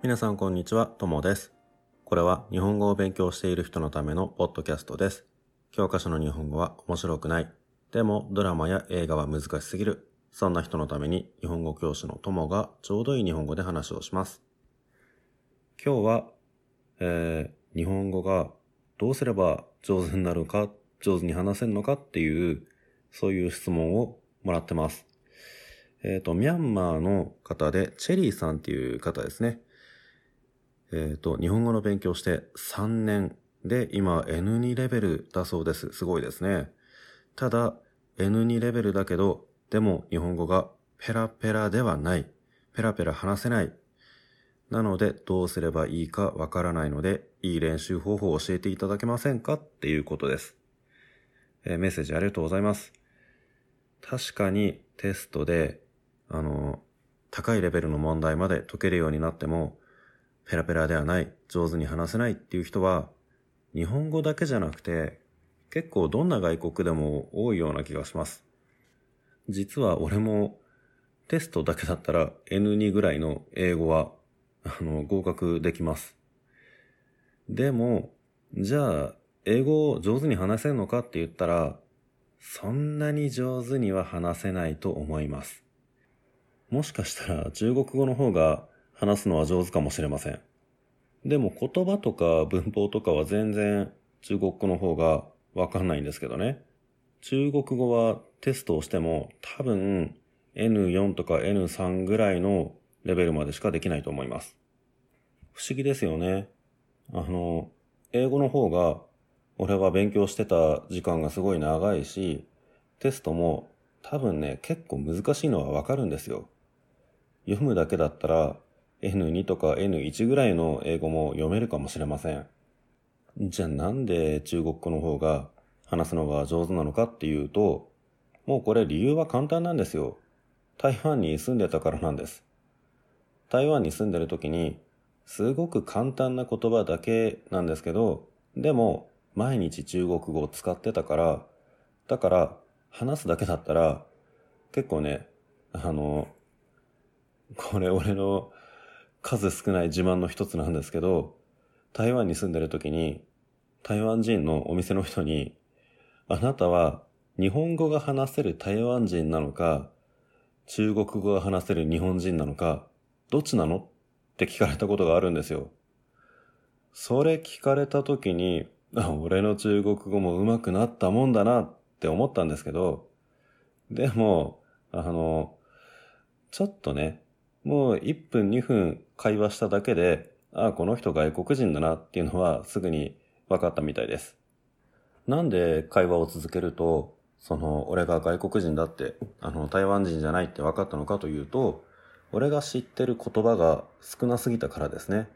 皆さんこんにちは、ともです。これは日本語を勉強している人のためのポッドキャストです。教科書の日本語は面白くない。でもドラマや映画は難しすぎる。そんな人のために日本語教師のともがちょうどいい日本語で話をします。今日は、えー、日本語がどうすれば上手になるか、上手に話せるのかっていう、そういう質問をもらってます。えっ、と、ミャンマーの方で、チェリーさんっていう方ですね。えっ、と、日本語の勉強して3年で、今 N2 レベルだそうです。すごいですね。ただ、N2 レベルだけど、でも日本語がペラペラではない。ペラペラ話せない。なので、どうすればいいかわからないので、いい練習方法を教えていただけませんか？っていうことです。えーメッセージありがとうございます。確かにテストで、あの、高いレベルの問題まで解けるようになっても、ペラペラではない、上手に話せないっていう人は、日本語だけじゃなくて、結構どんな外国でも多いような気がします。実は俺もテストだけだったら N2 ぐらいの英語は、あの、合格できます。でも、じゃあ、英語を上手に話せるのかって言ったら、そんなに上手には話せないと思います。もしかしたら中国語の方が話すのは上手かもしれません。でも言葉とか文法とかは全然中国語の方がわかんないんですけどね。中国語はテストをしても多分 N4 とか N3 ぐらいのレベルまでしかできないと思います。不思議ですよね。あの、英語の方が俺は勉強してた時間がすごい長いし、テストも多分ね、結構難しいのはわかるんですよ。読むだけだったら N2 とか N1 ぐらいの英語も読めるかもしれません。じゃあなんで中国語の方が話すのが上手なのかっていうと、もうこれ理由は簡単なんですよ。台湾に住んでたからなんです。台湾に住んでる時に、すごく簡単な言葉だけなんですけど、でも毎日中国語を使ってたから、だから話すだけだったら、結構ね、あの、これ俺の数少ない自慢の一つなんですけど、台湾に住んでる時に、台湾人のお店の人に、あなたは日本語が話せる台湾人なのか、中国語が話せる日本人なのか、どっちなのって聞かれたことがあるんですよ。それ聞かれた時に、俺の中国語も上手くなったもんだなって思ったんですけど、でも、あの、ちょっとね、もう1分2分会話しただけで、ああこの人外国人だなっていうのはすぐに分かったみたいです。なんで会話を続けると、その、俺が外国人だって、あの、台湾人じゃないって分かったのかというと、俺が知ってる言葉が少なすぎたからですね。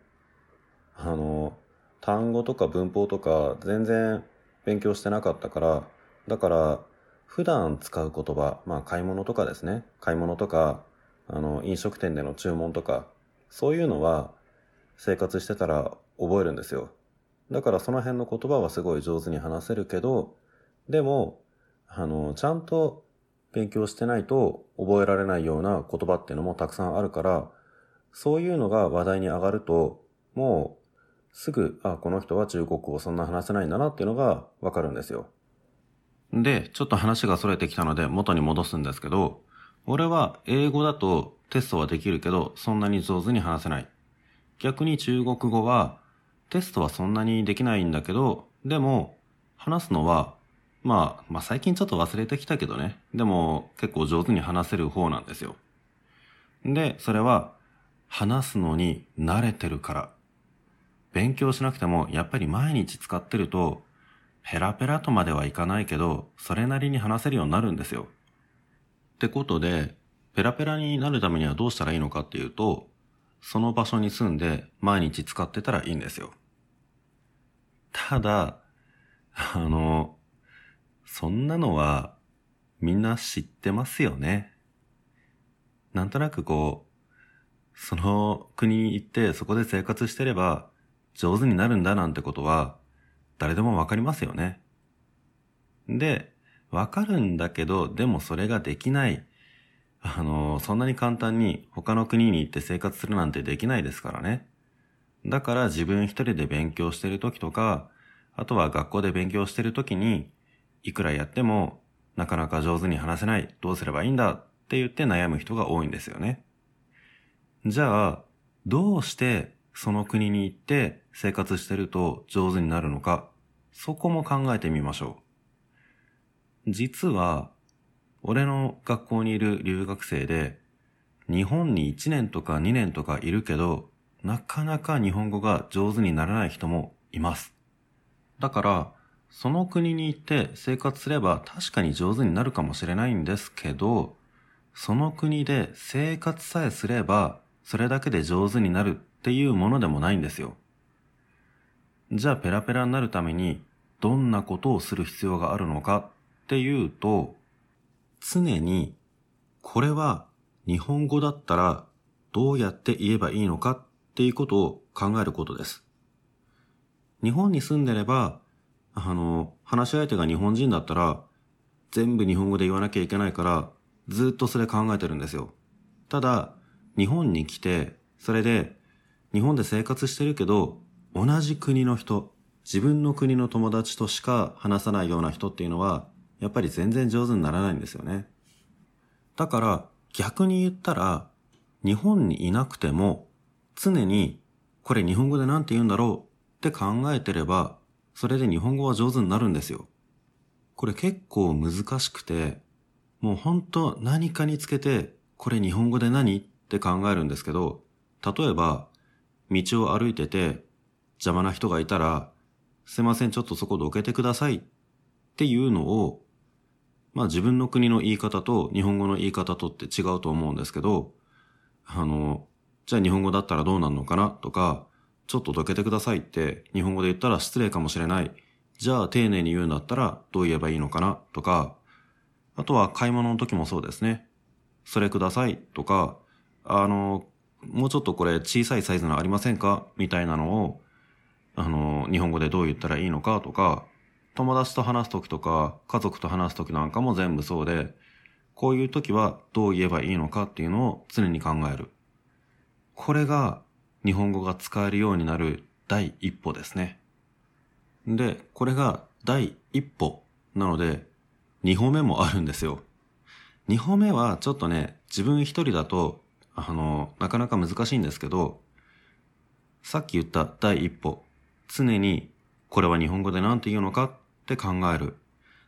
あの、単語とか文法とか全然勉強してなかったから、だから、普段使う言葉、まあ買い物とかですね。買い物とか、あの、飲食店での注文とか、そういうのは生活してたら覚えるんですよ。だからその辺の言葉はすごい上手に話せるけど、でも、あの、ちゃんと勉強してないと覚えられないような言葉っていうのもたくさんあるから、そういうのが話題に上がると、もうすぐ、あ、この人は中国語そんな話せないんだなっていうのがわかるんですよ。で、ちょっと話が逸れてきたので元に戻すんですけど、俺は英語だとテストはできるけど、そんなに上手に話せない。逆に中国語はテストはそんなにできないんだけど、でも話すのは、まあ、まあ最近ちょっと忘れてきたけどね。でも結構上手に話せる方なんですよ。で、それは話すのに慣れてるから。勉強しなくてもやっぱり毎日使ってると、ペラペラとまではいかないけど、それなりに話せるようになるんですよ。ってことで、ペラペラになるためにはどうしたらいいのかっていうと、その場所に住んで毎日使ってたらいいんですよ。ただ、あの、そんなのはみんな知ってますよね。なんとなくこう、その国に行ってそこで生活してれば上手になるんだなんてことは誰でもわかりますよね。で、わかるんだけど、でもそれができない。あの、そんなに簡単に他の国に行って生活するなんてできないですからね。だから自分一人で勉強してる時とか、あとは学校で勉強してる時に、いくらやってもなかなか上手に話せない、どうすればいいんだ？って言って悩む人が多いんですよね。じゃあ、どうしてその国に行って生活してると上手になるのか、そこも考えてみましょう。実は、俺の学校にいる留学生で、日本に1年とか2年とかいるけど、なかなか日本語が上手にならない人もいます。だから、その国に行って生活すれば確かに上手になるかもしれないんですけど、その国で生活さえすれば、それだけで上手になるっていうものでもないんですよ。じゃあペラペラになるためにどんなことをする必要があるのかっていうと、常にこれは日本語だったらどうやって言えばいいのかっていうことを考えることです。日本に住んでれば、あの、話し相手が日本人だったら、全部日本語で言わなきゃいけないから、ずっとそれ考えてるんですよ。ただ、日本に来て、それで、日本で生活してるけど、同じ国の人、自分の国の友達としか話さないような人っていうのは、やっぱり全然上手にならないんですよね。だから、逆に言ったら、日本にいなくても、常に、これ日本語で何て言うんだろうって考えてれば、それで日本語は上手になるんですよ。これ結構難しくて、もうほんと何かにつけて、これ日本語で何って考えるんですけど、例えば、道を歩いてて、邪魔な人がいたら、すいません、ちょっとそこどけてくださいっていうのを、まあ自分の国の言い方と日本語の言い方とって違うと思うんですけど、あの、じゃあ日本語だったらどうなるのかなとか、ちょっとどけてくださいって日本語で言ったら失礼かもしれない。じゃあ丁寧に言うんだったらどう言えばいいのかなとか、あとは買い物の時もそうですね。それくださいとか、あの、もうちょっとこれ小さいサイズのありませんかみたいなのを、あの、日本語でどう言ったらいいのかとか、友達と話す時とか、家族と話す時なんかも全部そうで、こういう時はどう言えばいいのかっていうのを常に考える。これが日本語が使えるようになる第一歩ですね。で、これが第一歩なので、二歩目もあるんですよ。二歩目はちょっとね、自分一人だと、あの、なかなか難しいんですけど、さっき言った第一歩、常にこれは日本語で何て言うのかって考える。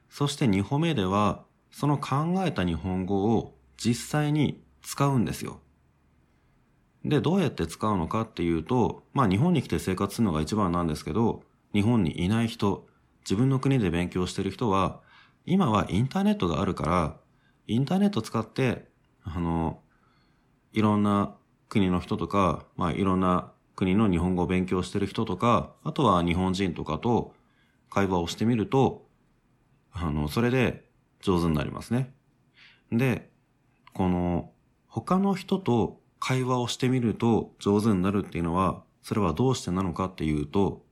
そして二歩目では、その考えた日本語を実際に使うんですよ。で、どうやって使うのかっていうと、まあ日本に来て生活するのが一番なんですけど、日本にいない人、自分の国で勉強してる人は、今はインターネットがあるから、インターネット使って、あの、いろんな国の人とか、まあいろんな国の日本語を勉強してる人とか、あとは日本人とかと会話をしてみると、あの、それで上手になりますね。で、この、他の人と会話をしてみると上手になるっていうのは、それはどうしてなのかっていうと、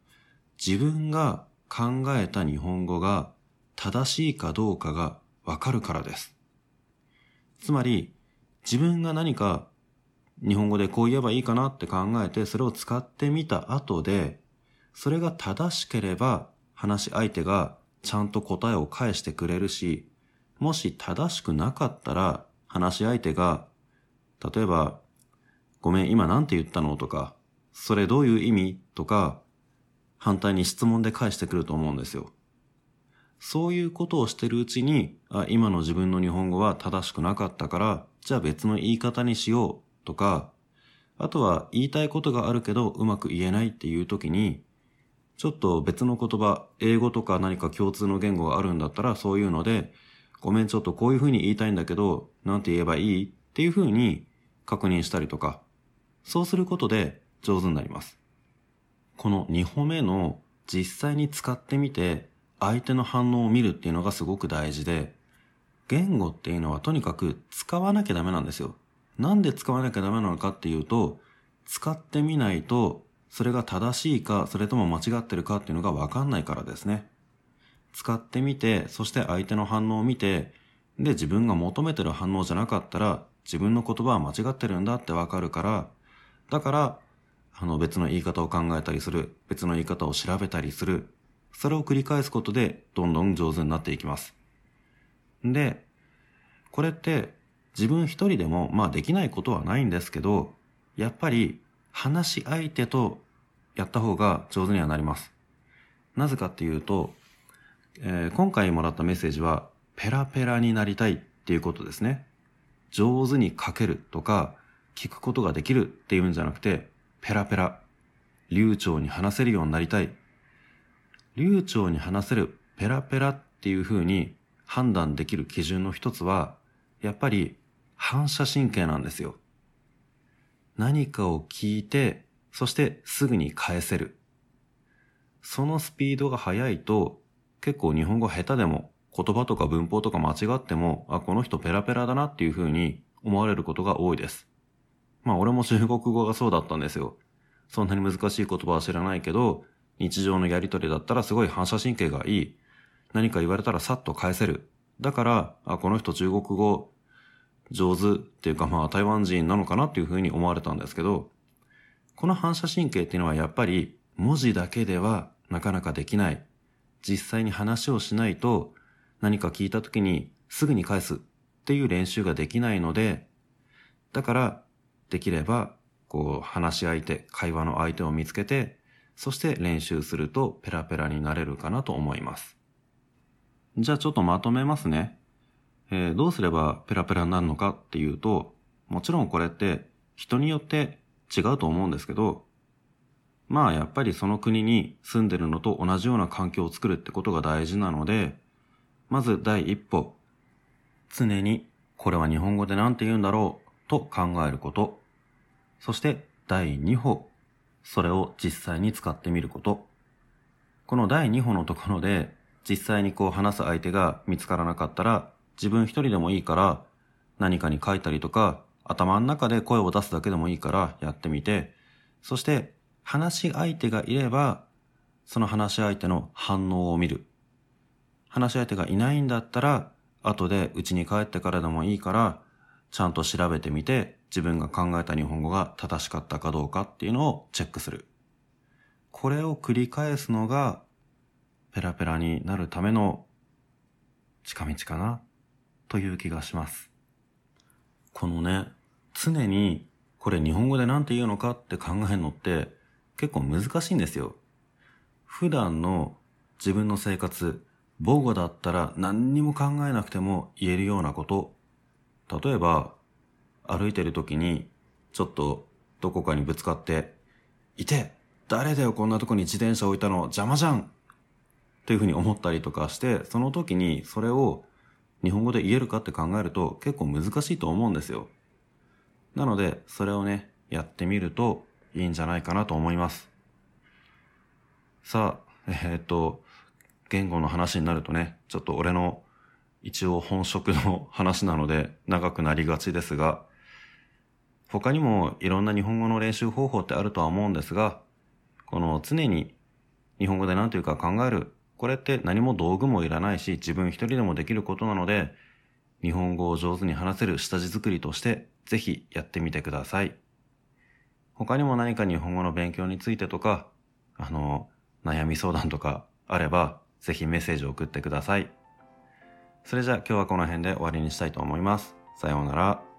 自分が考えた日本語が正しいかどうかがわかるからです。つまり、自分が何か日本語でこう言えばいいかなって考えて、それを使ってみた後で、それが正しければ話し相手がちゃんと答えを返してくれるし、もし正しくなかったら話し相手が、例えばごめん、今なんて言ったの？とか、それどういう意味？とか、反対に質問で返してくると思うんですよ。そういうことをしてるうちに、あ、今の自分の日本語は正しくなかったから、じゃあ別の言い方にしよう。とか、あとは言いたいことがあるけどうまく言えないっていう時に、ちょっと別の言葉、英語とか何か共通の言語があるんだったらそういうので、ごめんちょっとこういう風に言いたいんだけど、なんて言えばいいっていう風に確認したりとか、そうすることで上手になります。この2歩目の実際に使ってみて相手の反応を見るっていうのがすごく大事で、言語っていうのはとにかく使わなきゃダメなんですよ。なんで使わなきゃダメなのかっていうと、使ってみないとそれが正しいかそれとも間違ってるかっていうのがわかんないからですね。使ってみて、そして相手の反応を見て、で自分が求めてる反応じゃなかったら自分の言葉は間違ってるんだってわかるから、だから、あの別の言い方を考えたりする、別の言い方を調べたりする、それを繰り返すことでどんどん上手になっていきます。で、これって自分一人でもまあできないことはないんですけど、やっぱり話し相手とやった方が上手にはなります。なぜかっていうと、えー、今回もらったメッセージはペラペラになりたいっていうことですね。上手に書けるとか聞くことができるっていうんじゃなくて、ペラペラ、流暢に話せるようになりたい。流暢に話せるペラペラっていう風に判断できる基準の一つは、やっぱり反射神経なんですよ。何かを聞いて、そしてすぐに返せる。そのスピードが速いと、結構日本語下手でも言葉とか文法とか間違っても、あ、この人ペラペラだなっていう風に思われることが多いです。まあ俺も中国語がそうだったんですよ。そんなに難しい言葉は知らないけど、日常のやりとりだったらすごい反射神経がいい。何か言われたらさっと返せる。だから、あ、この人中国語上手っていうかまあ台湾人なのかなっていうふうに思われたんですけど、この反射神経っていうのはやっぱり文字だけではなかなかできない。実際に話をしないと何か聞いた時にすぐに返すっていう練習ができないので、だからできれば、こう、話し相手、会話の相手を見つけて、そして練習するとペラペラになれるかなと思います。じゃあちょっとまとめますね。えー、どうすればペラペラになるのかっていうと、もちろんこれって人によって違うと思うんですけど、まあやっぱりその国に住んでるのと同じような環境を作るってことが大事なので、まず第一歩、常にこれは日本語で何て言うんだろうと考えること。そして第2歩、それを実際に使ってみること。この第2歩のところで、実際にこう話す相手が見つからなかったら、自分一人でもいいから、何かに書いたりとか、頭の中で声を出すだけでもいいからやってみて、そして話し相手がいれば、その話し相手の反応を見る。話し相手がいないんだったら、後で家に帰ってからでもいいから、ちゃんと調べてみて、自分が考えた日本語が正しかったかどうかっていうのをチェックする。これを繰り返すのが、ペラペラになるための近道かな、という気がします。このね、常にこれ日本語で何て言うのかって考えるのって結構難しいんですよ。普段の自分の生活、母語だったら何にも考えなくても言えるようなこと。例えば、歩いてる時に、ちょっとどこかにぶつかって、いて誰だよこんなとこに自転車置いたの邪魔じゃんというふうに思ったりとかして、その時にそれを日本語で言えるかって考えると結構難しいと思うんですよ。なので、それをね、やってみるといいんじゃないかなと思います。さあ、えー、っと、言語の話になるとね、ちょっと俺の一応本職の話なので長くなりがちですが、他にもいろんな日本語の練習方法ってあるとは思うんですが、この常に日本語で何というか考える。これって何も道具もいらないし、自分一人でもできることなので、日本語を上手に話せる下地作りとして、ぜひやってみてください。他にも何か日本語の勉強についてとか、あの、悩み相談とかあれば、ぜひメッセージを送ってください。それじゃあ今日はこの辺で終わりにしたいと思います。さようなら。